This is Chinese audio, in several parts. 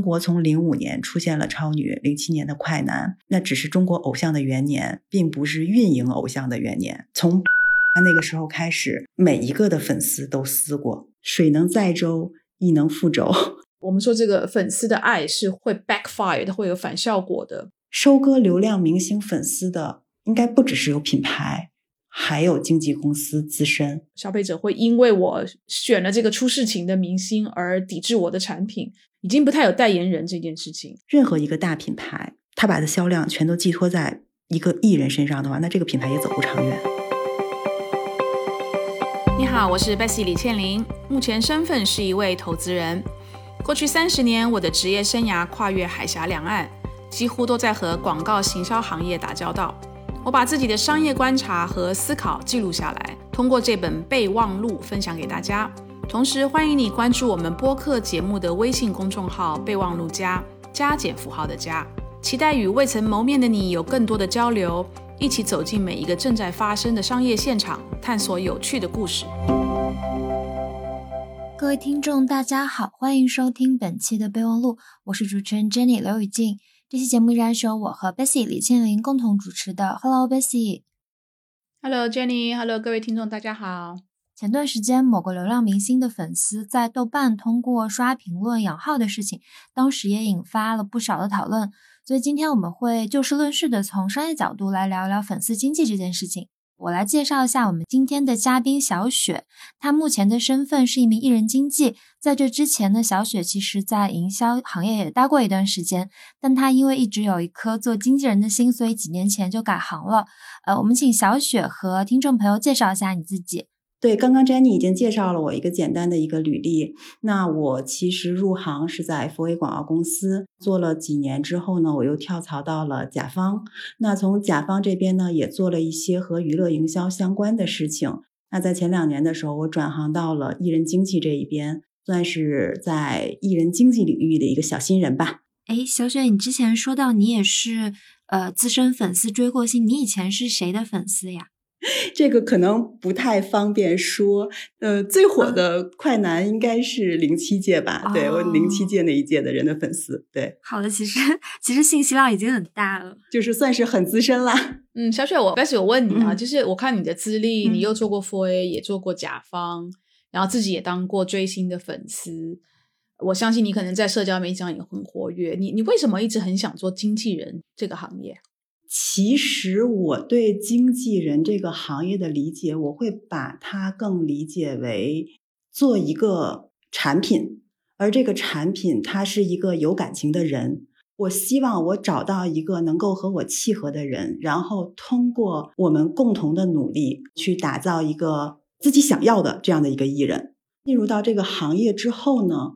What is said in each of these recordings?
中国从零五年出现了超女，零七年的快男，那只是中国偶像的元年，并不是运营偶像的元年。从那个时候开始，每一个的粉丝都撕过，水能载舟，亦能覆舟。我们说这个粉丝的爱是会 backfire 的，会有反效果的。收割流量明星粉丝的，应该不只是有品牌，还有经纪公司自身。消费者会因为我选了这个出事情的明星而抵制我的产品，已经不太有代言人这件事情。任何一个大品牌，他把的销量全都寄托在一个艺人身上的话，那这个品牌也走不长远。你好，我是 Bessy 李倩玲，目前身份是一位投资人。过去三十年，我的职业生涯跨越海峡两岸，几乎都在和广告行销行业打交道。我把自己的商业观察和思考记录下来，通过这本备忘录分享给大家。同时，欢迎你关注我们播客节目的微信公众号“备忘录加加减符号的加”，期待与未曾谋面的你有更多的交流。一起走进每一个正在发生的商业现场，探索有趣的故事。各位听众，大家好，欢迎收听本期的备忘录，我是主持人 Jenny 刘雨静。这期节目依然是由我和 Bessy 李倩玲共同主持的。Hello Bessy。Hello Jenny。Hello 各位听众，大家好。前段时间，某个流量明星的粉丝在豆瓣通过刷评论养号的事情，当时也引发了不少的讨论。所以今天我们会就事论事的从商业角度来聊聊粉丝经济这件事情。我来介绍一下我们今天的嘉宾小雪，她目前的身份是一名艺人经纪。在这之前呢，小雪其实在营销行业也待过一段时间，但她因为一直有一颗做经纪人的心，所以几年前就改行了。呃，我们请小雪和听众朋友介绍一下你自己。对，刚刚 Jenny 已经介绍了我一个简单的一个履历。那我其实入行是在福威广告公司做了几年之后呢，我又跳槽到了甲方。那从甲方这边呢，也做了一些和娱乐营销相关的事情。那在前两年的时候，我转行到了艺人经纪这一边，算是在艺人经纪领域的一个小新人吧。哎，小雪，你之前说到你也是呃资深粉丝追过星，你以前是谁的粉丝呀？这个可能不太方便说，呃，最火的快男应该是零七届吧？对我零七届那一届的人的粉丝。对，好的，其实其实信息量已经很大了，就是算是很资深啦。嗯，小雪，我开始有问你啊，就是我看你的资历，你又做过 Four A，也做过甲方，然后自己也当过追星的粉丝，我相信你可能在社交媒体上也很活跃。你你为什么一直很想做经纪人这个行业？其实我对经纪人这个行业的理解，我会把它更理解为做一个产品，而这个产品它是一个有感情的人。我希望我找到一个能够和我契合的人，然后通过我们共同的努力去打造一个自己想要的这样的一个艺人。进入到这个行业之后呢，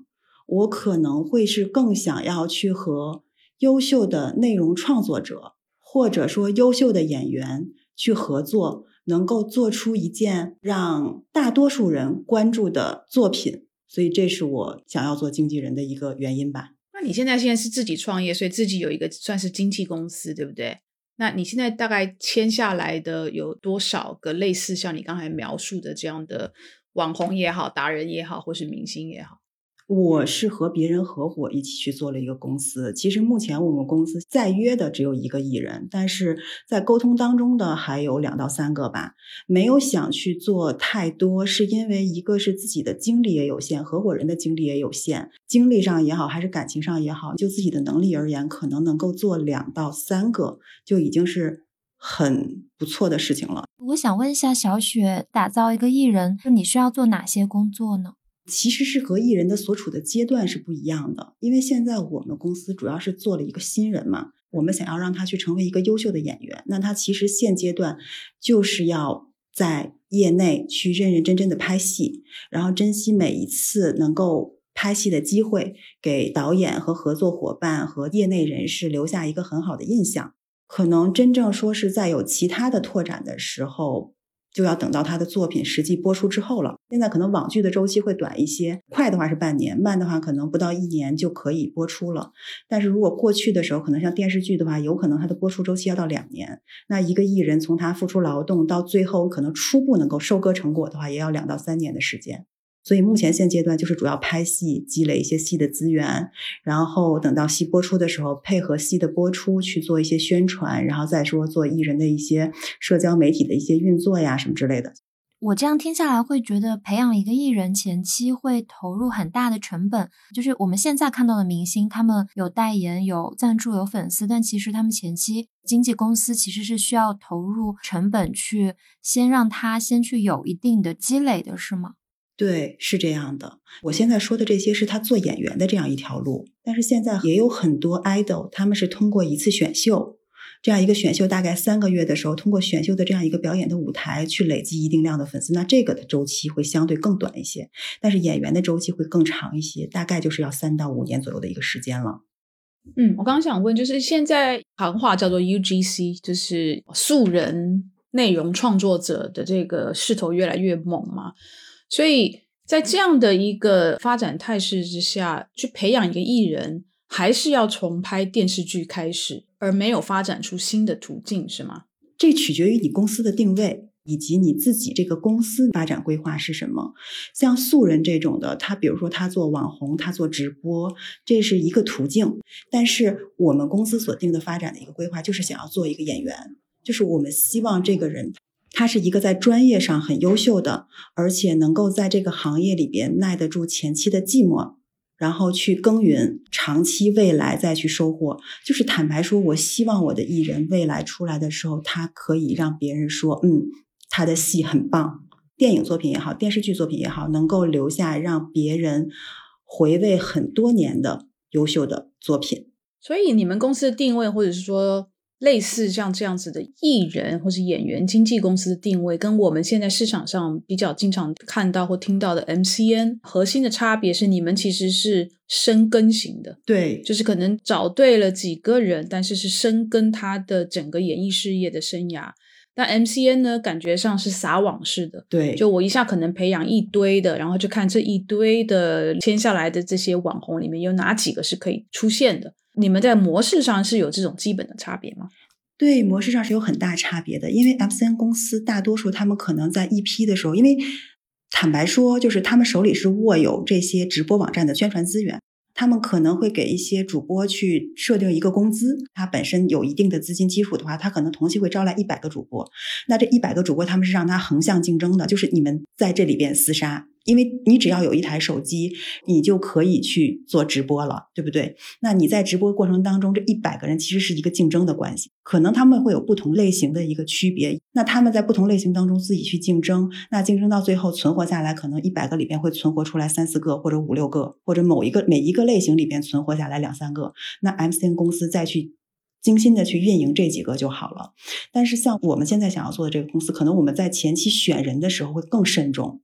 我可能会是更想要去和优秀的内容创作者。或者说优秀的演员去合作，能够做出一件让大多数人关注的作品，所以这是我想要做经纪人的一个原因吧。那你现在现在是自己创业，所以自己有一个算是经纪公司，对不对？那你现在大概签下来的有多少个类似像你刚才描述的这样的网红也好、达人也好，或是明星也好？我是和别人合伙一起去做了一个公司。其实目前我们公司在约的只有一个艺人，但是在沟通当中的还有两到三个吧。没有想去做太多，是因为一个是自己的精力也有限，合伙人的精力也有限。精力上也好，还是感情上也好，就自己的能力而言，可能能够做两到三个就已经是很不错的事情了。我想问一下小雪，打造一个艺人，你需要做哪些工作呢？其实是和艺人的所处的阶段是不一样的，因为现在我们公司主要是做了一个新人嘛，我们想要让他去成为一个优秀的演员，那他其实现阶段就是要在业内去认认真真的拍戏，然后珍惜每一次能够拍戏的机会，给导演和合作伙伴和业内人士留下一个很好的印象。可能真正说是在有其他的拓展的时候。就要等到他的作品实际播出之后了。现在可能网剧的周期会短一些，快的话是半年，慢的话可能不到一年就可以播出了。但是如果过去的时候，可能像电视剧的话，有可能它的播出周期要到两年。那一个艺人从他付出劳动到最后可能初步能够收割成果的话，也要两到三年的时间。所以目前现阶段就是主要拍戏，积累一些戏的资源，然后等到戏播出的时候，配合戏的播出去做一些宣传，然后再说做艺人的一些社交媒体的一些运作呀什么之类的。我这样听下来会觉得，培养一个艺人前期会投入很大的成本。就是我们现在看到的明星，他们有代言、有赞助、有粉丝，但其实他们前期经纪公司其实是需要投入成本去先让他先去有一定的积累的，是吗？对，是这样的。我现在说的这些是他做演员的这样一条路，但是现在也有很多 idol，他们是通过一次选秀。这样一个选秀大概三个月的时候，通过选秀的这样一个表演的舞台去累积一定量的粉丝，那这个的周期会相对更短一些。但是演员的周期会更长一些，大概就是要三到五年左右的一个时间了。嗯，我刚刚想问，就是现在行话叫做 UGC，就是素人内容创作者的这个势头越来越猛嘛？所以在这样的一个发展态势之下，去培养一个艺人。还是要从拍电视剧开始，而没有发展出新的途径，是吗？这取决于你公司的定位以及你自己这个公司发展规划是什么。像素人这种的，他比如说他做网红，他做直播，这是一个途径。但是我们公司所定的发展的一个规划，就是想要做一个演员，就是我们希望这个人他是一个在专业上很优秀的，而且能够在这个行业里边耐得住前期的寂寞。然后去耕耘，长期未来再去收获。就是坦白说，我希望我的艺人未来出来的时候，他可以让别人说，嗯，他的戏很棒，电影作品也好，电视剧作品也好，能够留下让别人回味很多年的优秀的作品。所以，你们公司的定位，或者是说。类似像这样子的艺人或是演员经纪公司的定位，跟我们现在市场上比较经常看到或听到的 MCN 核心的差别是，你们其实是深耕型的，对，就是可能找对了几个人，但是是深耕他的整个演艺事业的生涯。但 MCN 呢，感觉上是撒网式的，对，就我一下可能培养一堆的，然后就看这一堆的签下来的这些网红里面有哪几个是可以出现的。你们在模式上是有这种基本的差别吗？对，模式上是有很大差别的。因为 MCN 公司大多数他们可能在一批的时候，因为坦白说，就是他们手里是握有这些直播网站的宣传资源，他们可能会给一些主播去设定一个工资，他本身有一定的资金基础的话，他可能同期会招来一百个主播。那这一百个主播，他们是让他横向竞争的，就是你们在这里边厮杀。因为你只要有一台手机，你就可以去做直播了，对不对？那你在直播过程当中，这一百个人其实是一个竞争的关系，可能他们会有不同类型的一个区别。那他们在不同类型当中自己去竞争，那竞争到最后存活下来，可能一百个里边会存活出来三四个，或者五六个，或者某一个每一个类型里边存活下来两三个。那 MCN 公司再去精心的去运营这几个就好了。但是像我们现在想要做的这个公司，可能我们在前期选人的时候会更慎重。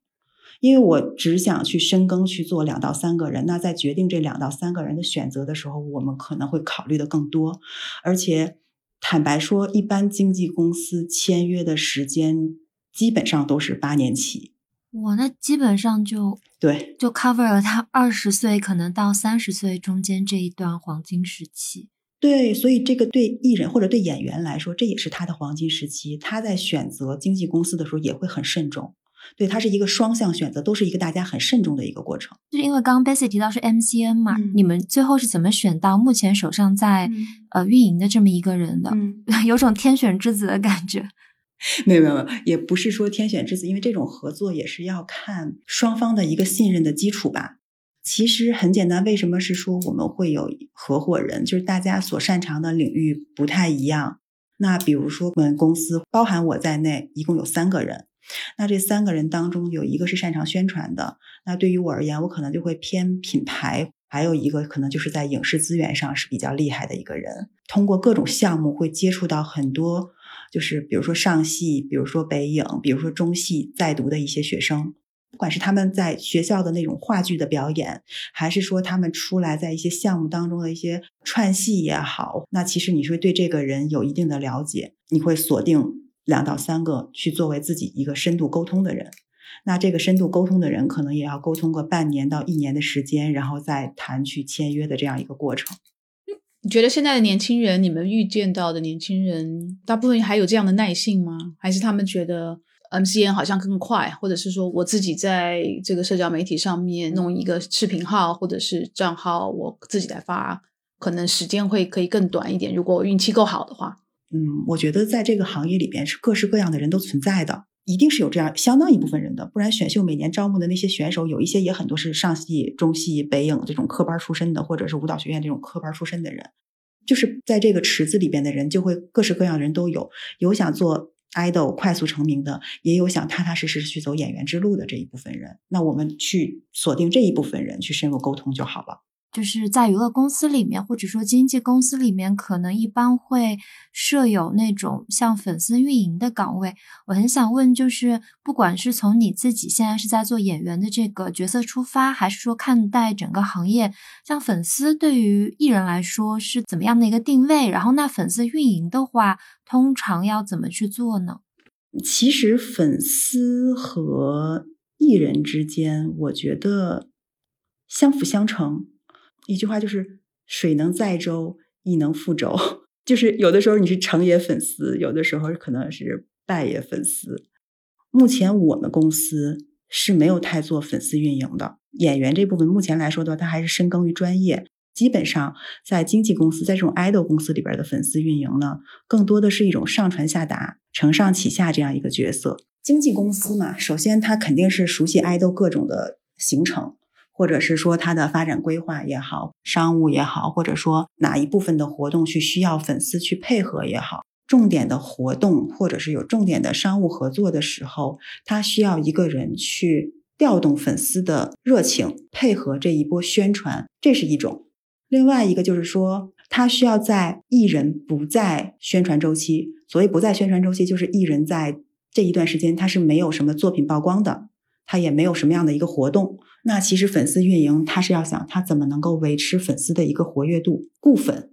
因为我只想去深耕去做两到三个人，那在决定这两到三个人的选择的时候，我们可能会考虑的更多。而且坦白说，一般经纪公司签约的时间基本上都是八年起。我，那基本上就对，就 cover 了他二十岁可能到三十岁中间这一段黄金时期。对，所以这个对艺人或者对演员来说，这也是他的黄金时期。他在选择经纪公司的时候也会很慎重。对，它是一个双向选择，都是一个大家很慎重的一个过程。就是因为刚刚 Bessy 提到是 MCN 嘛，你们最后是怎么选到目前手上在呃运营的这么一个人的？嗯 有种天选之子的感觉。没有没有没有，也不是说天选之子，因为这种合作也是要看双方的一个信任的基础吧。其实很简单，为什么是说我们会有合伙人？就是大家所擅长的领域不太一样。那比如说我们公司，包含我在内，一共有三个人。那这三个人当中有一个是擅长宣传的，那对于我而言，我可能就会偏品牌；还有一个可能就是在影视资源上是比较厉害的一个人，通过各种项目会接触到很多，就是比如说上戏，比如说北影，比如说中戏在读的一些学生，不管是他们在学校的那种话剧的表演，还是说他们出来在一些项目当中的一些串戏也好，那其实你是对这个人有一定的了解，你会锁定。两到三个去作为自己一个深度沟通的人，那这个深度沟通的人可能也要沟通个半年到一年的时间，然后再谈去签约的这样一个过程。你觉得现在的年轻人，你们遇见到的年轻人，大部分还有这样的耐性吗？还是他们觉得 MCN 好像更快，或者是说我自己在这个社交媒体上面弄一个视频号或者是账号，我自己来发，可能时间会可以更短一点。如果我运气够好的话，嗯，我觉得在这个行业里边是各式各样的人都存在的，一定是有这样相当一部分人的，不然选秀每年招募的那些选手，有一些也很多是上戏、中戏、北影这种科班出身的，或者是舞蹈学院这种科班出身的人，就是在这个池子里边的人，就会各式各样的人都有，有想做。idol 快速成名的，也有想踏踏实实去走演员之路的这一部分人。那我们去锁定这一部分人，去深入沟通就好了。就是在娱乐公司里面，或者说经纪公司里面，可能一般会设有那种像粉丝运营的岗位。我很想问，就是不管是从你自己现在是在做演员的这个角色出发，还是说看待整个行业，像粉丝对于艺人来说是怎么样的一个定位？然后那粉丝运营的话，通常要怎么去做呢？其实粉丝和艺人之间，我觉得相辅相成。一句话就是“水能载舟，亦能覆舟”。就是有的时候你是成也粉丝，有的时候可能是败也粉丝。目前我们公司是没有太做粉丝运营的。演员这部分目前来说的话，他还是深耕于专业。基本上在经纪公司，在这种 idol 公司里边的粉丝运营呢，更多的是一种上传下达、承上启下这样一个角色。经纪公司嘛，首先他肯定是熟悉 idol 各种的行程。或者是说它的发展规划也好，商务也好，或者说哪一部分的活动去需要粉丝去配合也好，重点的活动或者是有重点的商务合作的时候，他需要一个人去调动粉丝的热情，配合这一波宣传，这是一种。另外一个就是说，他需要在艺人不在宣传周期，所谓不在宣传周期，就是艺人在这一段时间他是没有什么作品曝光的，他也没有什么样的一个活动。那其实粉丝运营，他是要想他怎么能够维持粉丝的一个活跃度、固粉。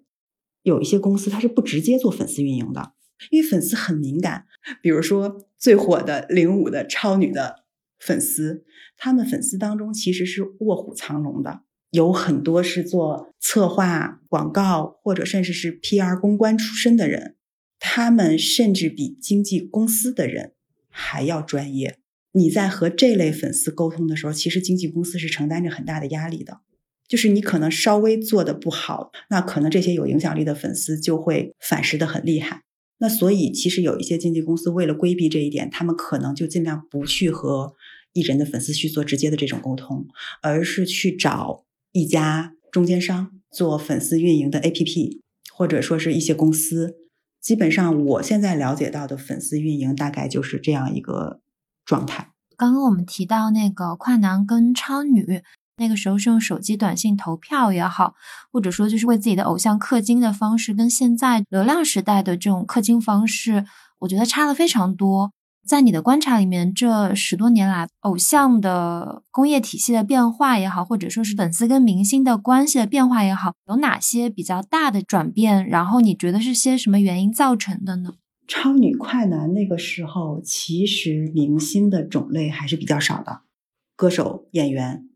有一些公司它是不直接做粉丝运营的，因为粉丝很敏感。比如说最火的零五的超女的粉丝，他们粉丝当中其实是卧虎藏龙的，有很多是做策划、广告或者甚至是 PR 公关出身的人，他们甚至比经纪公司的人还要专业。你在和这类粉丝沟通的时候，其实经纪公司是承担着很大的压力的。就是你可能稍微做的不好，那可能这些有影响力的粉丝就会反噬的很厉害。那所以，其实有一些经纪公司为了规避这一点，他们可能就尽量不去和艺人的粉丝去做直接的这种沟通，而是去找一家中间商做粉丝运营的 APP，或者说是一些公司。基本上，我现在了解到的粉丝运营大概就是这样一个。状态。刚刚我们提到那个快男跟超女，那个时候是用手机短信投票也好，或者说就是为自己的偶像氪金的方式，跟现在流量时代的这种氪金方式，我觉得差了非常多。在你的观察里面，这十多年来，偶像的工业体系的变化也好，或者说是粉丝跟明星的关系的变化也好，有哪些比较大的转变？然后你觉得是些什么原因造成的呢？超女快男那个时候，其实明星的种类还是比较少的，歌手、演员，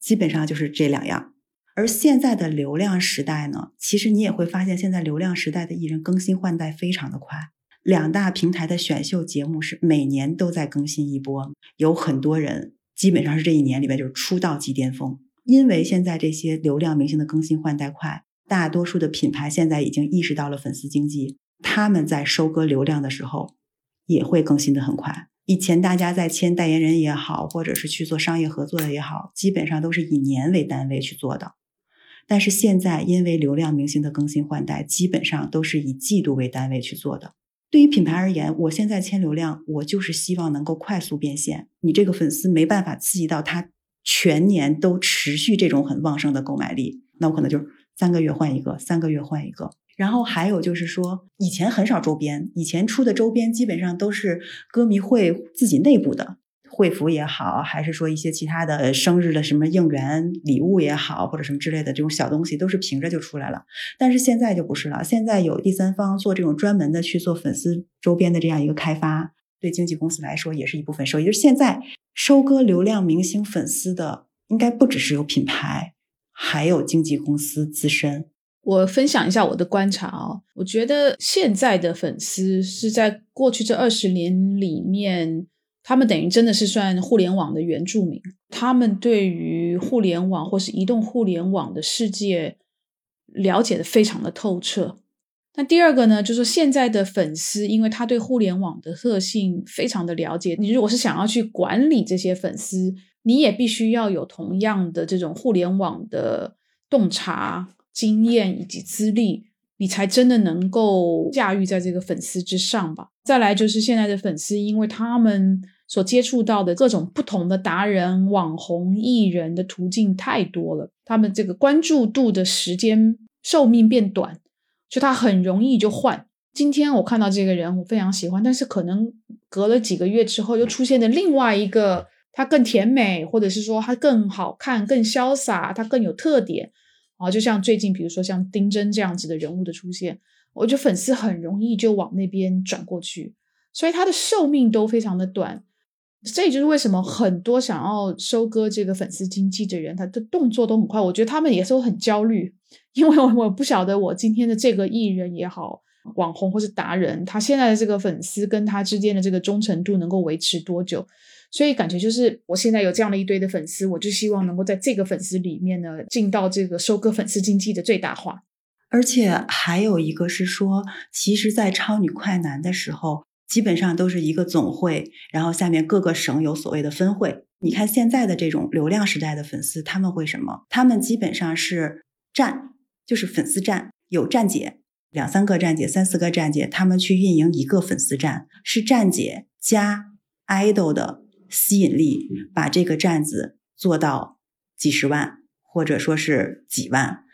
基本上就是这两样。而现在的流量时代呢，其实你也会发现，现在流量时代的艺人更新换代非常的快。两大平台的选秀节目是每年都在更新一波，有很多人基本上是这一年里边就是出道即巅峰。因为现在这些流量明星的更新换代快，大多数的品牌现在已经意识到了粉丝经济。他们在收割流量的时候，也会更新的很快。以前大家在签代言人也好，或者是去做商业合作的也好，基本上都是以年为单位去做的。但是现在，因为流量明星的更新换代，基本上都是以季度为单位去做的。对于品牌而言，我现在签流量，我就是希望能够快速变现。你这个粉丝没办法刺激到他全年都持续这种很旺盛的购买力，那我可能就三个月换一个，三个月换一个。然后还有就是说，以前很少周边，以前出的周边基本上都是歌迷会自己内部的会服也好，还是说一些其他的生日的什么应援礼物也好，或者什么之类的这种小东西，都是凭着就出来了。但是现在就不是了，现在有第三方做这种专门的去做粉丝周边的这样一个开发，对经纪公司来说也是一部分收益。就是现在收割流量明星粉丝的，应该不只是有品牌，还有经纪公司自身。我分享一下我的观察哦，我觉得现在的粉丝是在过去这二十年里面他们等于真的是算互联网的原住民，他们对于互联网或是移动互联网的世界了解的非常的透彻。那第二个呢，就是说现在的粉丝，因为他对互联网的特性非常的了解，你如果是想要去管理这些粉丝，你也必须要有同样的这种互联网的洞察经验以及资历。你才真的能够驾驭在这个粉丝之上吧。再来就是现在的粉丝，因为他们所接触到的各种不同的达人、网红、艺人的途径太多了，他们这个关注度的时间寿命变短，就他很容易就换。今天我看到这个人，我非常喜欢，但是可能隔了几个月之后，又出现了另外一个，他更甜美，或者是说他更好看、更潇洒，他更有特点。啊，就像最近，比如说像丁真这样子的人物的出现，我觉得粉丝很容易就往那边转过去，所以他的寿命都非常的短。这也就是为什么很多想要收割这个粉丝经济的人，他的动作都很快。我觉得他们也是很焦虑，因为我我不晓得我今天的这个艺人也好，网红或是达人，他现在的这个粉丝跟他之间的这个忠诚度能够维持多久。所以感觉就是，我现在有这样的一堆的粉丝，我就希望能够在这个粉丝里面呢，进到这个收割粉丝经济的最大化。而且还有一个是说，其实，在超女快男的时候，基本上都是一个总会，然后下面各个省有所谓的分会。你看现在的这种流量时代的粉丝，他们会什么？他们基本上是站，就是粉丝站，有站姐，两三个站姐，三四个站姐，他们去运营一个粉丝站，是站姐加 idol 的。吸引力把这个站子做到几十万，或者说是几万。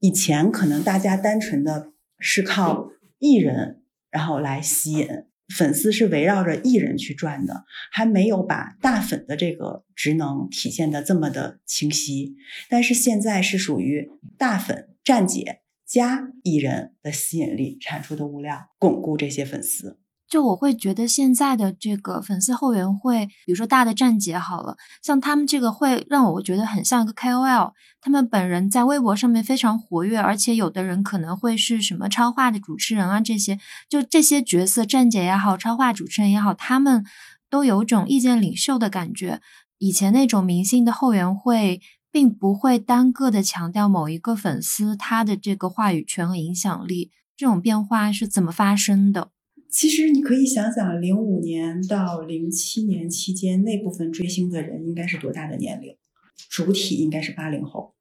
以前可能大家单纯的是靠艺人，然后来吸引粉丝，是围绕着艺人去转的，还没有把大粉的这个职能体现的这么的清晰。但是现在是属于大粉站姐加艺人的吸引力产出的物料，巩固这些粉丝。就我会觉得现在的这个粉丝后援会，比如说大的站姐好了，像他们这个会让我觉得很像一个 KOL，他们本人在微博上面非常活跃，而且有的人可能会是什么超话的主持人啊，这些就这些角色，站姐也好，超话主持人也好，他们都有种意见领袖的感觉。以前那种明星的后援会，并不会单个的强调某一个粉丝他的这个话语权和影响力，这种变化是怎么发生的？其实你可以想想，零五年到零七年期间，那部分追星的人应该是多大的年龄？主体应该是八零后。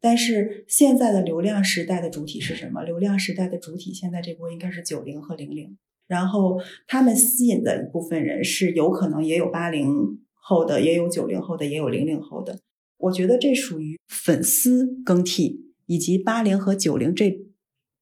但是现在的流量时代的主体是什么？流量时代的主体现在这波应该是九零和零零。然后他们吸引的一部分人是有可能也有八零后的，也有九零后的，也有零零后的。我觉得这属于粉丝更替以及八零和九零这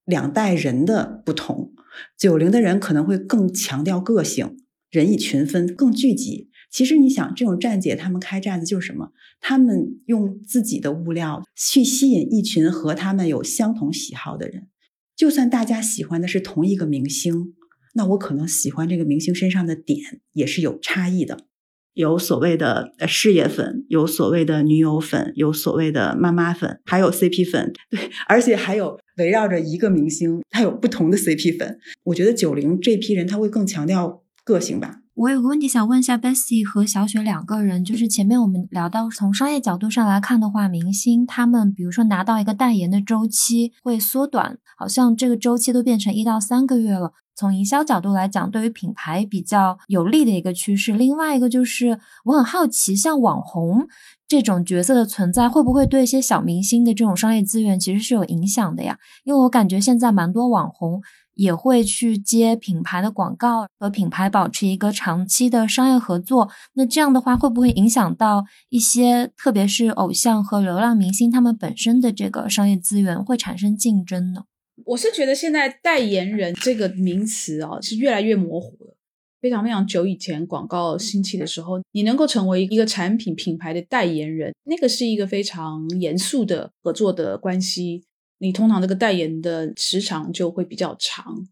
两代人的不同。九零的人可能会更强调个性，人以群分，更聚集。其实你想，这种站姐他们开站的就是什么？他们用自己的物料去吸引一群和他们有相同喜好的人。就算大家喜欢的是同一个明星，那我可能喜欢这个明星身上的点也是有差异的。有所谓的事业粉，有所谓的女友粉，有所谓的妈妈粉，还有 CP 粉，对，而且还有围绕着一个明星，他有不同的 CP 粉。我觉得九零这批人他会更强调个性吧。我有个问题想问一下 Bessy 和小雪两个人，就是前面我们聊到从商业角度上来看的话，明星他们比如说拿到一个代言的周期会缩短，好像这个周期都变成一到三个月了。从营销角度来讲，对于品牌比较有利的一个趋势。另外一个就是，我很好奇，像网红这种角色的存在，会不会对一些小明星的这种商业资源其实是有影响的呀？因为我感觉现在蛮多网红也会去接品牌的广告，和品牌保持一个长期的商业合作。那这样的话，会不会影响到一些，特别是偶像和流量明星他们本身的这个商业资源会产生竞争呢？我是觉得现在代言人这个名词啊是越来越模糊了。非常非常久以前广告兴起的时候，你能够成为一个产品品牌的代言人，那个是一个非常严肃的合作的关系。你通常这个代言的时长就会比较长。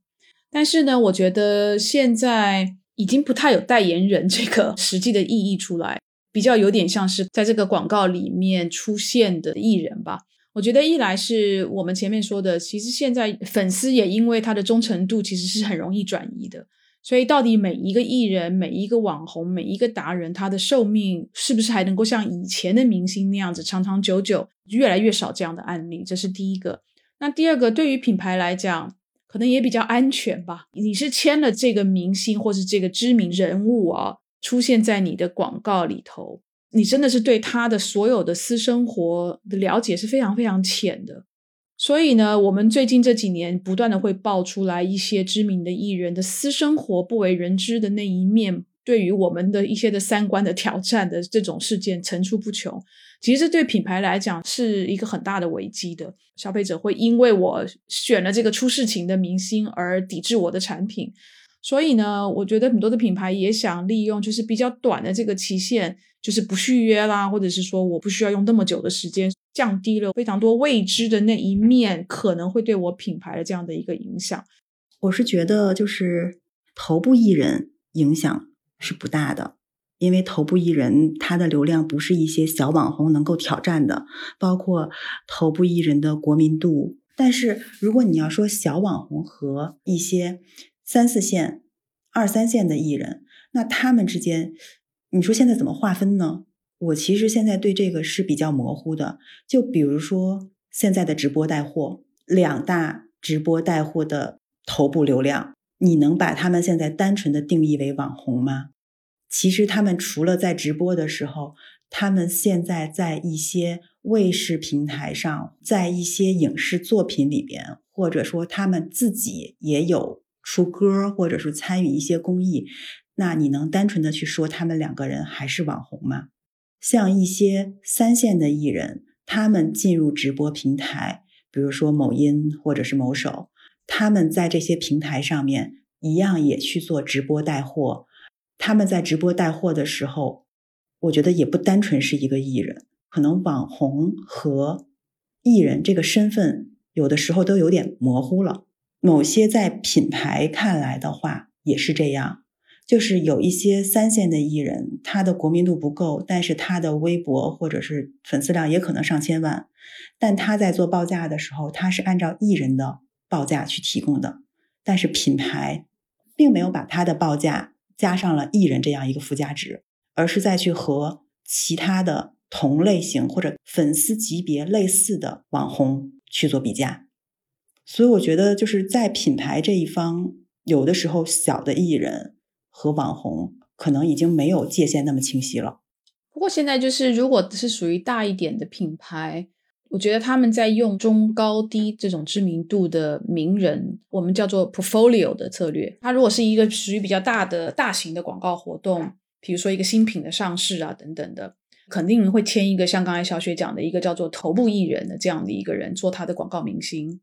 但是呢，我觉得现在已经不太有代言人这个 实际的意义出来，比较有点像是在这个广告里面出现的艺人吧。我觉得一来是我们前面说的，其实现在粉丝也因为他的忠诚度其实是很容易转移的，所以，到底每一个艺人、每一个网红、每一个达人，他的寿命是不是还能够像以前的明星那样子长长久久？越来越少这样的案例，这是第一个。那第二个，对于品牌来讲，可能也比较安全吧。你是签了这个明星或是这个知名人物啊，出现在你的广告里头，你真的是对他的所有的私生活的了解是非常非常浅的。所以呢，我们最近这几年不断的会爆出来一些知名的艺人的私生活不为人知的那一面，对于我们的一些的三观的挑战的这种事件层出不穷。其实对品牌来讲是一个很大的危机的，消费者会因为我选了这个出事情的明星而抵制我的产品。所以呢，我觉得很多的品牌也想利用就是比较短的这个期限，就是不续约啦，或者是说我不需要用那么久的时间。降低了非常多未知的那一面，可能会对我品牌的这样的一个影响。我是觉得，就是头部艺人影响是不大的，因为头部艺人他的流量不是一些小网红能够挑战的，包括头部艺人的国民度。但是如果你要说小网红和一些三四线、二三线的艺人，那他们之间，你说现在怎么划分呢？我其实现在对这个是比较模糊的，就比如说现在的直播带货，两大直播带货的头部流量，你能把他们现在单纯的定义为网红吗？其实他们除了在直播的时候，他们现在在一些卫视平台上，在一些影视作品里边，或者说他们自己也有出歌，或者是参与一些公益，那你能单纯的去说他们两个人还是网红吗？像一些三线的艺人，他们进入直播平台，比如说某音或者是某手，他们在这些平台上面一样也去做直播带货。他们在直播带货的时候，我觉得也不单纯是一个艺人，可能网红和艺人这个身份有的时候都有点模糊了。某些在品牌看来的话，也是这样。就是有一些三线的艺人，他的国民度不够，但是他的微博或者是粉丝量也可能上千万，但他在做报价的时候，他是按照艺人的报价去提供的，但是品牌并没有把他的报价加上了艺人这样一个附加值，而是再去和其他的同类型或者粉丝级别类似的网红去做比价，所以我觉得就是在品牌这一方，有的时候小的艺人。和网红可能已经没有界限那么清晰了。不过现在就是，如果是属于大一点的品牌，我觉得他们在用中高低这种知名度的名人，我们叫做 portfolio 的策略。它如果是一个属于比较大的大型的广告活动，比如说一个新品的上市啊等等的，肯定会签一个像刚才小雪讲的一个叫做头部艺人的这样的一个人做他的广告明星。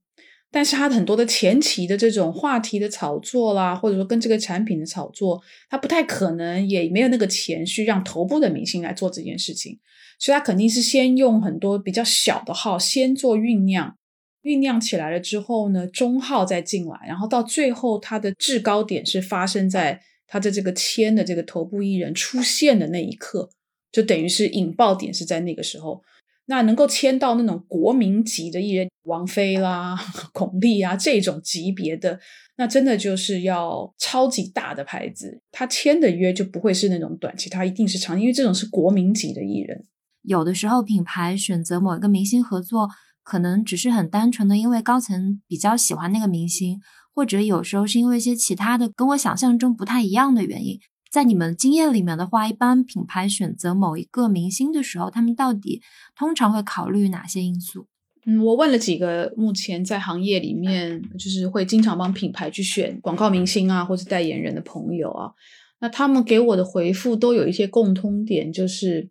但是它很多的前期的这种话题的炒作啦，或者说跟这个产品的炒作，它不太可能，也没有那个钱去让头部的明星来做这件事情，所以它肯定是先用很多比较小的号先做酝酿，酝酿起来了之后呢，中号再进来，然后到最后它的制高点是发生在它的这个签的这个头部艺人出现的那一刻，就等于是引爆点是在那个时候。那能够签到那种国民级的艺人，王菲啦、巩俐啊这种级别的，那真的就是要超级大的牌子，他签的约就不会是那种短期，他一定是长，因为这种是国民级的艺人。有的时候品牌选择某一个明星合作，可能只是很单纯的因为高层比较喜欢那个明星，或者有时候是因为一些其他的跟我想象中不太一样的原因。在你们经验里面的话，一般品牌选择某一个明星的时候，他们到底通常会考虑哪些因素？嗯，我问了几个目前在行业里面就是会经常帮品牌去选广告明星啊，或者代言人的朋友啊，那他们给我的回复都有一些共通点，就是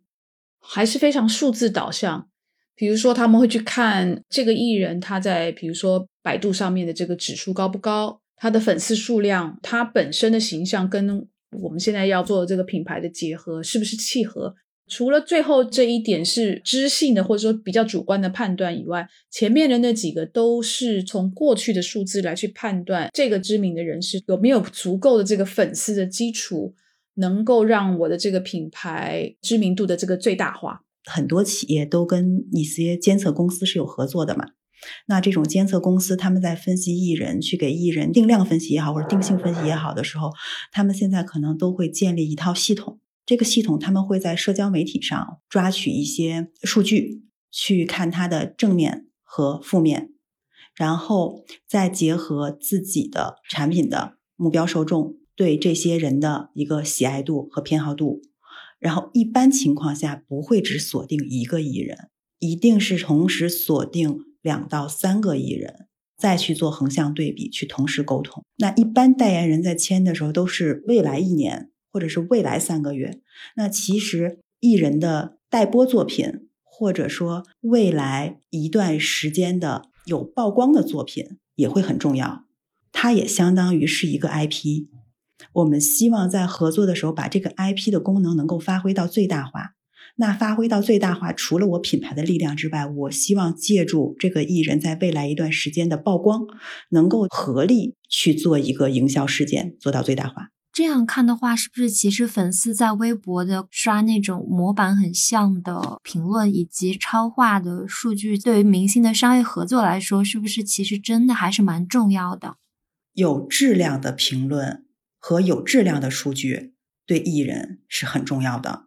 还是非常数字导向。比如说，他们会去看这个艺人他在比如说百度上面的这个指数高不高，他的粉丝数量，他本身的形象跟。我们现在要做的这个品牌的结合，是不是契合？除了最后这一点是知性的，或者说比较主观的判断以外，前面的那几个都是从过去的数字来去判断这个知名的人士有没有足够的这个粉丝的基础，能够让我的这个品牌知名度的这个最大化。很多企业都跟一些监测公司是有合作的嘛，那这种监测公司，他们在分析艺人，去给艺人定量分析也好，或者定性分析也好的时候，他们现在可能都会建立一套系统。这个系统他们会在社交媒体上抓取一些数据，去看它的正面和负面，然后再结合自己的产品的目标受众对这些人的一个喜爱度和偏好度，然后一般情况下不会只锁定一个艺人，一定是同时锁定两到三个艺人，再去做横向对比，去同时沟通。那一般代言人在签的时候都是未来一年。或者是未来三个月，那其实艺人的待播作品，或者说未来一段时间的有曝光的作品也会很重要。它也相当于是一个 IP。我们希望在合作的时候把这个 IP 的功能能够发挥到最大化。那发挥到最大化，除了我品牌的力量之外，我希望借助这个艺人在未来一段时间的曝光，能够合力去做一个营销事件，做到最大化。这样看的话，是不是其实粉丝在微博的刷那种模板很像的评论以及超话的数据，对于明星的商业合作来说，是不是其实真的还是蛮重要的？有质量的评论和有质量的数据对艺人是很重要的。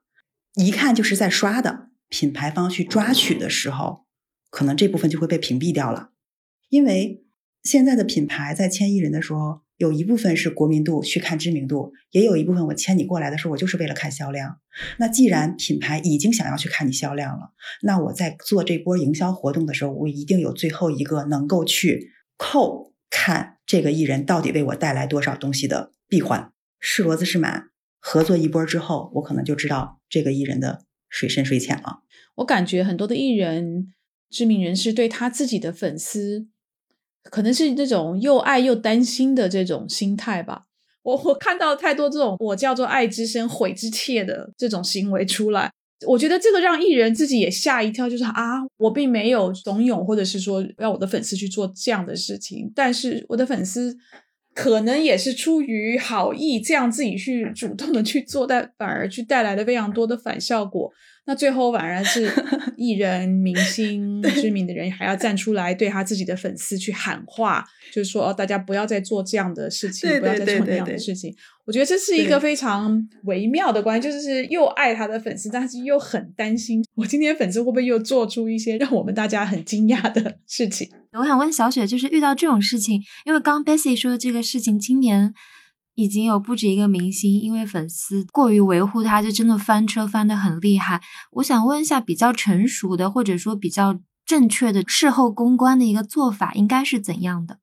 一看就是在刷的，品牌方去抓取的时候，可能这部分就会被屏蔽掉了，因为现在的品牌在签艺人的时候。有一部分是国民度去看知名度，也有一部分我签你过来的时候，我就是为了看销量。那既然品牌已经想要去看你销量了，那我在做这波营销活动的时候，我一定有最后一个能够去扣看这个艺人到底为我带来多少东西的闭环。是骡子是马，合作一波之后，我可能就知道这个艺人的水深水浅了。我感觉很多的艺人、知名人士对他自己的粉丝。可能是那种又爱又担心的这种心态吧。我我看到太多这种我叫做爱之深悔之切的这种行为出来，我觉得这个让艺人自己也吓一跳，就是啊，我并没有怂恿或者是说让我的粉丝去做这样的事情，但是我的粉丝可能也是出于好意，这样自己去主动的去做，但反而去带来了非常多的反效果。那最后反而是 艺人、明星、知名的人还要站出来对他自己的粉丝去喊话，就是说哦，大家不要再做这样的事情，不要再做那样的事情。我觉得这是一个非常微妙的关系，就是又爱他的粉丝，但是又很担心我今天粉丝会不会又做出一些让我们大家很惊讶的事情。我想问小雪，就是遇到这种事情，因为刚 Bessy 说的这个事情，今年。已经有不止一个明星因为粉丝过于维护他，就真的翻车翻得很厉害。我想问一下，比较成熟的或者说比较正确的事后公关的一个做法应该是怎样的？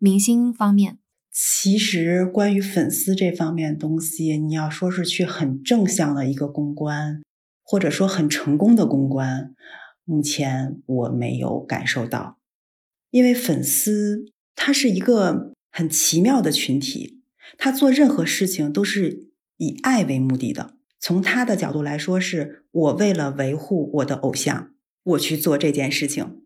明星方面，其实关于粉丝这方面东西，你要说是去很正向的一个公关，或者说很成功的公关，目前我没有感受到，因为粉丝他是一个很奇妙的群体。他做任何事情都是以爱为目的的。从他的角度来说，是我为了维护我的偶像，我去做这件事情。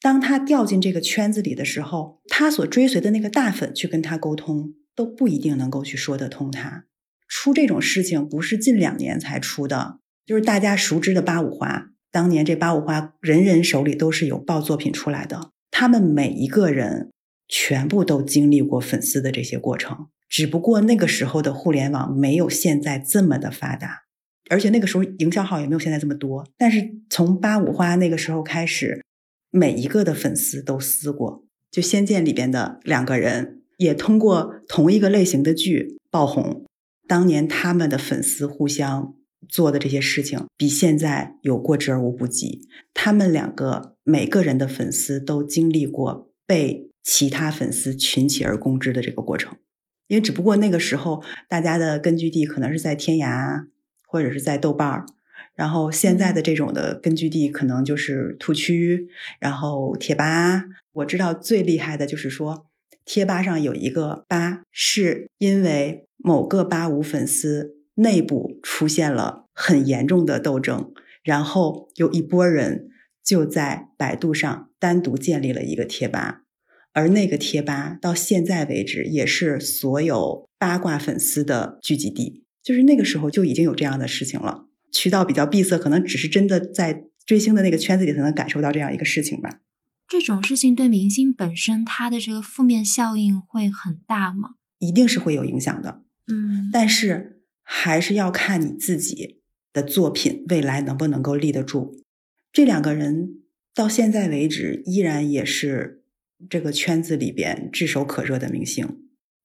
当他掉进这个圈子里的时候，他所追随的那个大粉去跟他沟通，都不一定能够去说得通。他出这种事情不是近两年才出的，就是大家熟知的八五花。当年这八五花人人手里都是有爆作品出来的，他们每一个人全部都经历过粉丝的这些过程。只不过那个时候的互联网没有现在这么的发达，而且那个时候营销号也没有现在这么多。但是从八五花那个时候开始，每一个的粉丝都撕过。就《仙剑》里边的两个人也通过同一个类型的剧爆红。当年他们的粉丝互相做的这些事情，比现在有过之而无不及。他们两个每个人的粉丝都经历过被其他粉丝群起而攻之的这个过程。因为只不过那个时候，大家的根据地可能是在天涯或者是在豆瓣儿，然后现在的这种的根据地可能就是兔区，然后贴吧。我知道最厉害的就是说，贴吧上有一个吧，是因为某个吧五粉丝内部出现了很严重的斗争，然后有一波人就在百度上单独建立了一个贴吧。而那个贴吧到现在为止也是所有八卦粉丝的聚集地，就是那个时候就已经有这样的事情了。渠道比较闭塞，可能只是真的在追星的那个圈子里才能感受到这样一个事情吧。这种事情对明星本身他的这个负面效应会很大吗？一定是会有影响的。嗯，但是还是要看你自己的作品未来能不能够立得住。这两个人到现在为止依然也是这个圈子里边炙手可热的明星。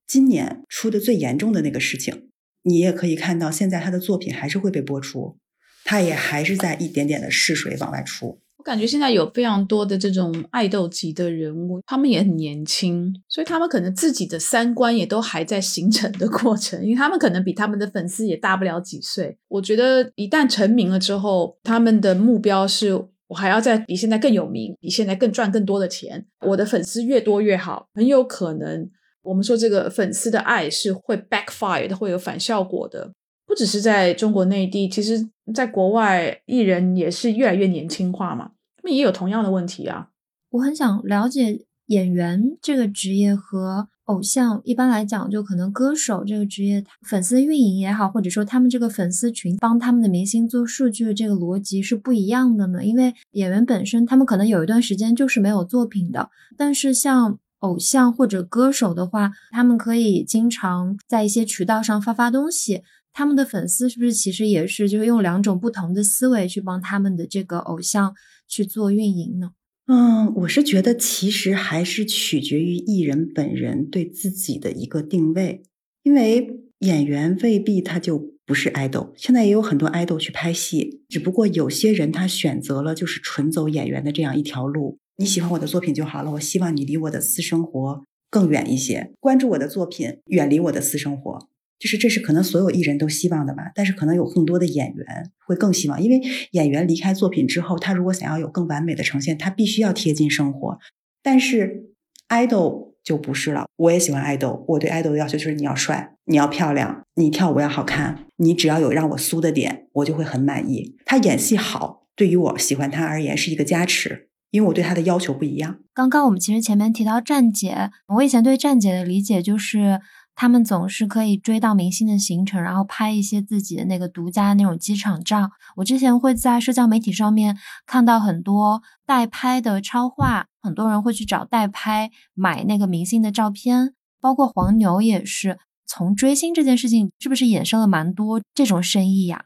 今年出的最严重的那个事情，你也可以看到，现在他的作品还是会被播出，他也还是在一点点的试水往外出。感觉现在有非常多的这种爱豆级的人物，他们也很年轻，所以他们可能自己的三观也都还在形成的过程，因为他们可能比他们的粉丝也大不了几岁。我觉得一旦成名了之后，他们的目标是我还要再比现在更有名，比现在更赚更多的钱，我的粉丝越多越好，很有可能。我们说这个粉丝的爱是会 backfire 的，会有反效果的。不只是在中国内地，其实在国外，艺人也是越来越年轻化嘛，也有同样的问题啊。我很想了解演员这个职业和偶像一般来讲，就可能歌手这个职业，粉丝运营也好，或者说他们这个粉丝群帮他们的明星做数据的这个逻辑是不一样的呢？因为演员本身，他们可能有一段时间就是没有作品的，但是像。偶像或者歌手的话，他们可以经常在一些渠道上发发东西。他们的粉丝是不是其实也是就是用两种不同的思维去帮他们的这个偶像去做运营呢？嗯，我是觉得其实还是取决于艺人本人对自己的一个定位，因为演员未必他就不是爱豆。现在也有很多爱豆去拍戏，只不过有些人他选择了就是纯走演员的这样一条路。你喜欢我的作品就好了。我希望你离我的私生活更远一些，关注我的作品，远离我的私生活。就是这是可能所有艺人都希望的吧。但是可能有更多的演员会更希望，因为演员离开作品之后，他如果想要有更完美的呈现，他必须要贴近生活。但是爱豆就不是了。我也喜欢爱豆，我对爱豆的要求就是你要帅，你要漂亮，你跳舞要好看，你只要有让我酥的点，我就会很满意。他演戏好，对于我喜欢他而言是一个加持。因为我对他的要求不一样。刚刚我们其实前面提到站姐，我以前对站姐的理解就是，他们总是可以追到明星的行程，然后拍一些自己的那个独家那种机场照。我之前会在社交媒体上面看到很多代拍的超话，很多人会去找代拍买那个明星的照片，包括黄牛也是。从追星这件事情，是不是衍生了蛮多这种生意呀？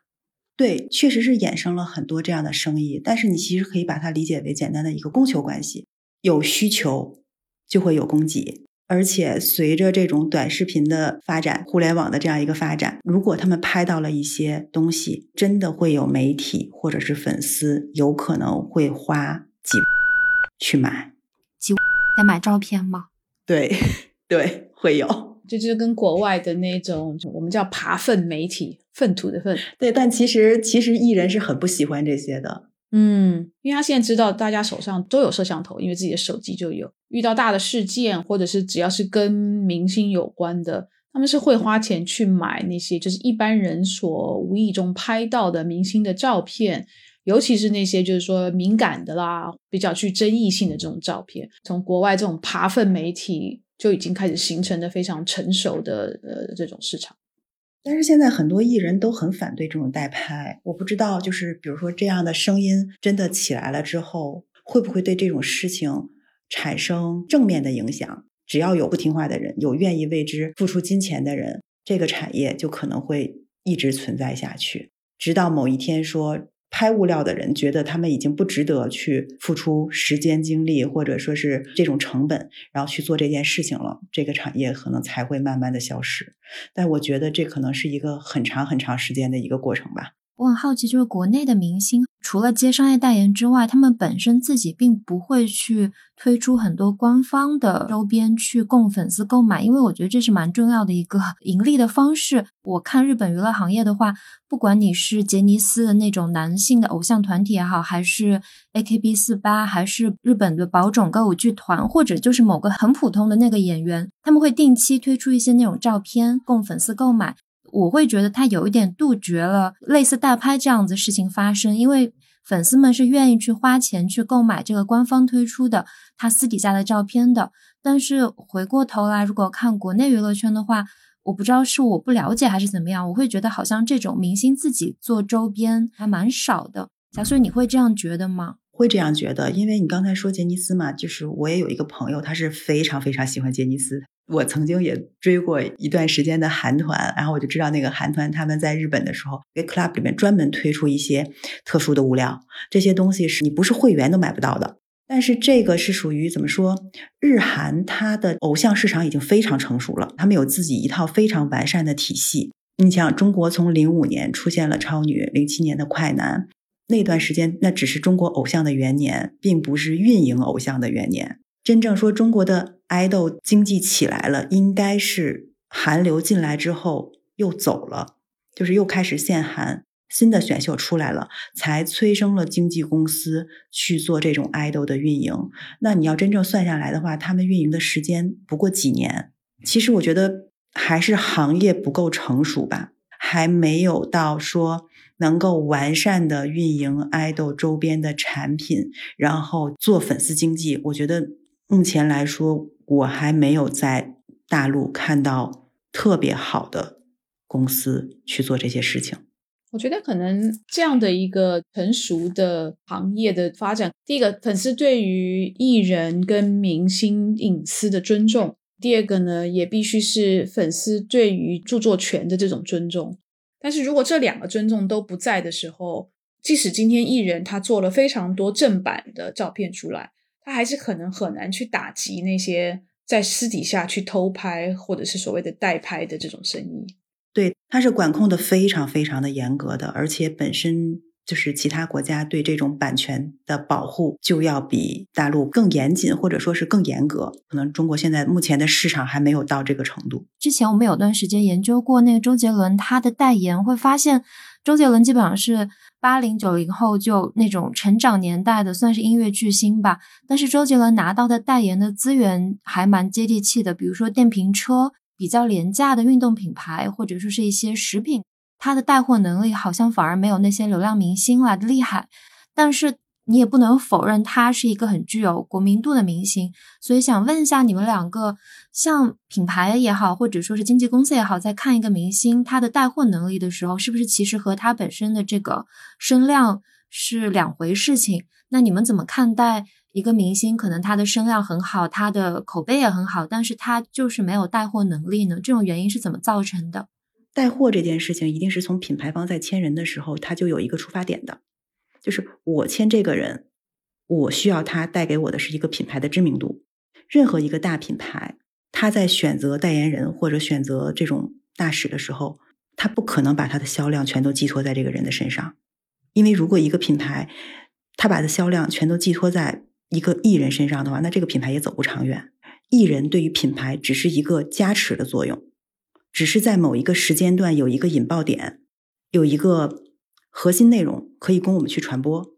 对，确实是衍生了很多这样的生意，但是你其实可以把它理解为简单的一个供求关系，有需求就会有供给，而且随着这种短视频的发展，互联网的这样一个发展，如果他们拍到了一些东西，真的会有媒体或者是粉丝有可能会花几去买，几要买照片吗？对 对，会有。这就是跟国外的那种，我们叫爬粪媒体，粪土的粪。对，但其实其实艺人是很不喜欢这些的，嗯，因为他现在知道大家手上都有摄像头，因为自己的手机就有。遇到大的事件，或者是只要是跟明星有关的，他们是会花钱去买那些就是一般人所无意中拍到的明星的照片，尤其是那些就是说敏感的啦，比较具争议性的这种照片。从国外这种爬粪媒体。就已经开始形成的非常成熟的呃这种市场，但是现在很多艺人都很反对这种代拍，我不知道就是比如说这样的声音真的起来了之后，会不会对这种事情产生正面的影响？只要有不听话的人，有愿意为之付出金钱的人，这个产业就可能会一直存在下去，直到某一天说。拍物料的人觉得他们已经不值得去付出时间精力，或者说是这种成本，然后去做这件事情了，这个产业可能才会慢慢的消失。但我觉得这可能是一个很长很长时间的一个过程吧。我很好奇，就是国内的明星，除了接商业代言之外，他们本身自己并不会去推出很多官方的周边去供粉丝购买，因为我觉得这是蛮重要的一个 盈利的方式。我看日本娱乐行业的话，不管你是杰尼斯的那种男性的偶像团体也好，还是 AKB 四八，还是日本的宝冢歌舞剧团，或者就是某个很普通的那个演员，他们会定期推出一些那种照片供粉丝购买。我会觉得他有一点杜绝了类似代拍这样子事情发生，因为粉丝们是愿意去花钱去购买这个官方推出的他私底下的照片的。但是回过头来，如果看国内娱乐圈的话，我不知道是我不了解还是怎么样，我会觉得好像这种明星自己做周边还蛮少的。小穗，你会这样觉得吗？会这样觉得，因为你刚才说杰尼斯嘛，就是我也有一个朋友，他是非常非常喜欢杰尼斯。我曾经也追过一段时间的韩团，然后我就知道那个韩团他们在日本的时候，给 club 里面专门推出一些特殊的物料，这些东西是你不是会员都买不到的。但是这个是属于怎么说？日韩它的偶像市场已经非常成熟了，他们有自己一套非常完善的体系。你想，中国从零五年出现了超女，零七年的快男，那段时间那只是中国偶像的元年，并不是运营偶像的元年。真正说中国的爱豆经济起来了，应该是韩流进来之后又走了，就是又开始限韩，新的选秀出来了，才催生了经纪公司去做这种爱豆的运营。那你要真正算下来的话，他们运营的时间不过几年。其实我觉得还是行业不够成熟吧，还没有到说能够完善的运营爱豆周边的产品，然后做粉丝经济。我觉得。目前来说，我还没有在大陆看到特别好的公司去做这些事情。我觉得可能这样的一个成熟的行业的发展，第一个粉丝对于艺人跟明星隐私的尊重，第二个呢，也必须是粉丝对于著作权的这种尊重。但是如果这两个尊重都不在的时候，即使今天艺人他做了非常多正版的照片出来。他还是可能很难去打击那些在私底下去偷拍或者是所谓的代拍的这种生意。对，它是管控的非常非常的严格的，而且本身就是其他国家对这种版权的保护就要比大陆更严谨，或者说是更严格。可能中国现在目前的市场还没有到这个程度。之前我们有段时间研究过那个周杰伦他的代言，会发现周杰伦基本上是。八零九零后就那种成长年代的，算是音乐巨星吧。但是周杰伦拿到的代言的资源还蛮接地气的，比如说电瓶车、比较廉价的运动品牌，或者说是一些食品，他的带货能力好像反而没有那些流量明星来的厉害。但是。你也不能否认他是一个很具有国民度的明星，所以想问一下你们两个，像品牌也好，或者说是经纪公司也好，在看一个明星他的带货能力的时候，是不是其实和他本身的这个声量是两回事情？那你们怎么看待一个明星可能他的声量很好，他的口碑也很好，但是他就是没有带货能力呢？这种原因是怎么造成的？带货这件事情一定是从品牌方在签人的时候，他就有一个出发点的。就是我签这个人，我需要他带给我的是一个品牌的知名度。任何一个大品牌，他在选择代言人或者选择这种大使的时候，他不可能把他的销量全都寄托在这个人的身上。因为如果一个品牌他把的销量全都寄托在一个艺人身上的话，那这个品牌也走不长远。艺人对于品牌只是一个加持的作用，只是在某一个时间段有一个引爆点，有一个。核心内容可以供我们去传播，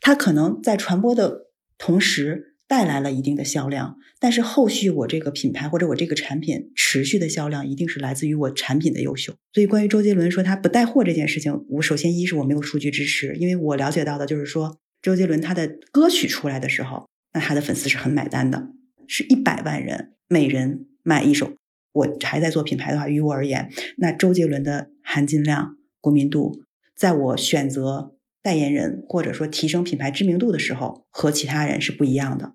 它可能在传播的同时带来了一定的销量，但是后续我这个品牌或者我这个产品持续的销量一定是来自于我产品的优秀。所以关于周杰伦说他不带货这件事情，我首先一是我没有数据支持，因为我了解到的就是说周杰伦他的歌曲出来的时候，那他的粉丝是很买单的，是一百万人每人买一首。我还在做品牌的话，于我而言，那周杰伦的含金量、国民度。在我选择代言人或者说提升品牌知名度的时候，和其他人是不一样的。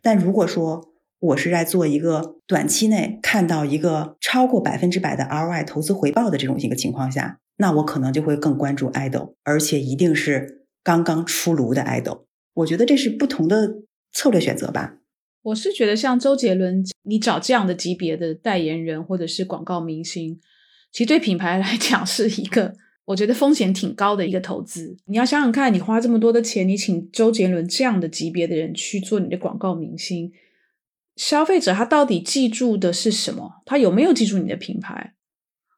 但如果说我是在做一个短期内看到一个超过百分之百的 ROI 投资回报的这种一个情况下，那我可能就会更关注爱豆，而且一定是刚刚出炉的爱豆。我觉得这是不同的策略选择吧。我是觉得像周杰伦，你找这样的级别的代言人或者是广告明星，其实对品牌来讲是一个。我觉得风险挺高的一个投资，你要想想看，你花这么多的钱，你请周杰伦这样的级别的人去做你的广告明星，消费者他到底记住的是什么？他有没有记住你的品牌？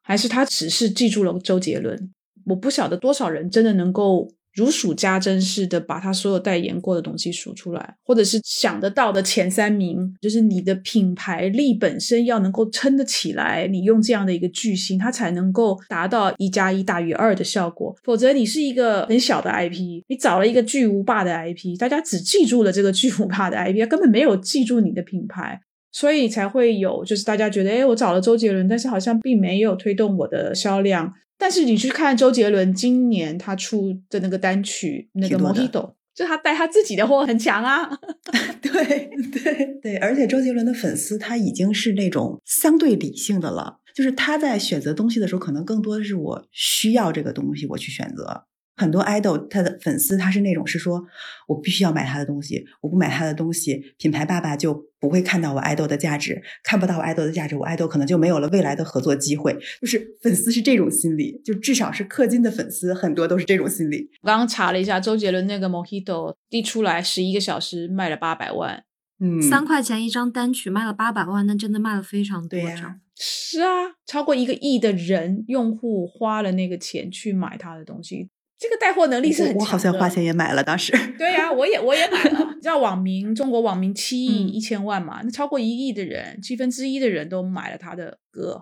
还是他只是记住了周杰伦？我不晓得多少人真的能够。如数家珍似的把他所有代言过的东西数出来，或者是想得到的前三名，就是你的品牌力本身要能够撑得起来。你用这样的一个巨星，他才能够达到一加一大于二的效果。否则，你是一个很小的 IP，你找了一个巨无霸的 IP，大家只记住了这个巨无霸的 IP，根本没有记住你的品牌，所以才会有就是大家觉得，哎，我找了周杰伦，但是好像并没有推动我的销量。但是你去看周杰伦今年他出的那个单曲，那个《Mojito》，就他带他自己的货很强啊。对对对，而且周杰伦的粉丝他已经是那种相对理性的了，就是他在选择东西的时候，可能更多的是我需要这个东西，我去选择。很多 idol 他的粉丝他是那种是说，我必须要买他的东西，我不买他的东西，品牌爸爸就不会看到我 idol 的价值，看不到我 idol 的价值，我 idol 可能就没有了未来的合作机会。就是粉丝是这种心理，就至少是氪金的粉丝很多都是这种心理。我刚刚查了一下，周杰伦那个 Mojito 一出来十一个小时卖了八百万，嗯，三块钱一张单曲卖了八百万，那真的卖了非常多对呀。是啊，超过一个亿的人用户花了那个钱去买他的东西，这个带货能力是很强的。我我好像花钱也买了，当时。对呀、我也我也买了。你知道网民中国网民七亿嗯一千万嘛？那超过一亿的人，七分之一的人都买了他的歌，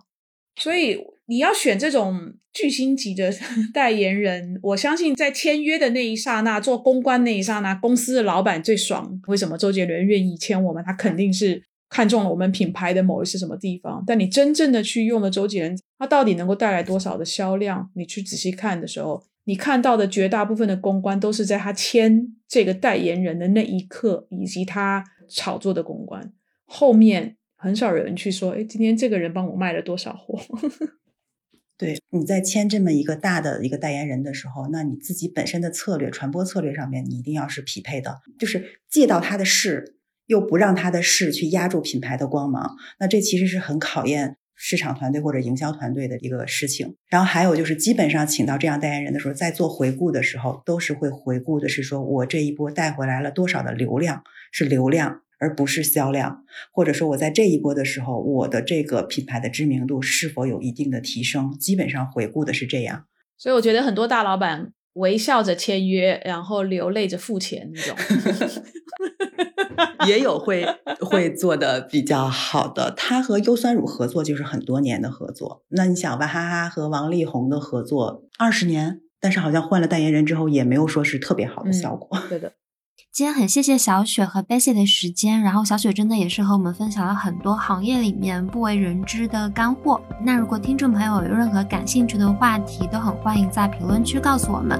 所以你要选这种巨星级的 代言人，我相信在签约的那一刹那，做公关那一刹那，公司的老板最爽。为什么周杰伦愿意签我们？他肯定是看中了我们品牌的某一些什么地方。但你真正的去用了周杰伦，他到底能够带来多少的销量？你去仔细看的时候，你看到的绝大部分的公关都是在他签这个代言人的那一刻，以及他炒作的公关，后面很少有人去说，哎，今天这个人帮我卖了多少货。对，你在签这么一个大的一个代言人的时候，那你自己本身的策略、传播策略上面，你一定要是匹配的，就是借到他的势，又不让他的势去压住品牌的光芒。那这其实是很考验市场团队或者营销团队的一个事情。然后还有就是，基本上请到这样代言人的时候，在做回顾的时候，都是会回顾的是说我这一波带回来了多少的流量，是流量。而不是销量，或者说我在这一波的时候，我的这个品牌的知名度是否有一定的提升？基本上回顾的是这样。所以我觉得很多大老板微笑着签约，然后流泪着付钱那种。也有会会做的比较好的，他和优酸乳合作就是很多年的合作。那你想，娃哈哈和王力宏的合作二十年，但是好像换了代言人之后，也没有说是特别好的效果。对的。今天很谢谢小雪和 Bessie 的时间，然后小雪真的也是和我们分享了很多行业里面不为人知的干货。那如果听众朋友有任何感兴趣的话题，都很欢迎在评论区告诉我们。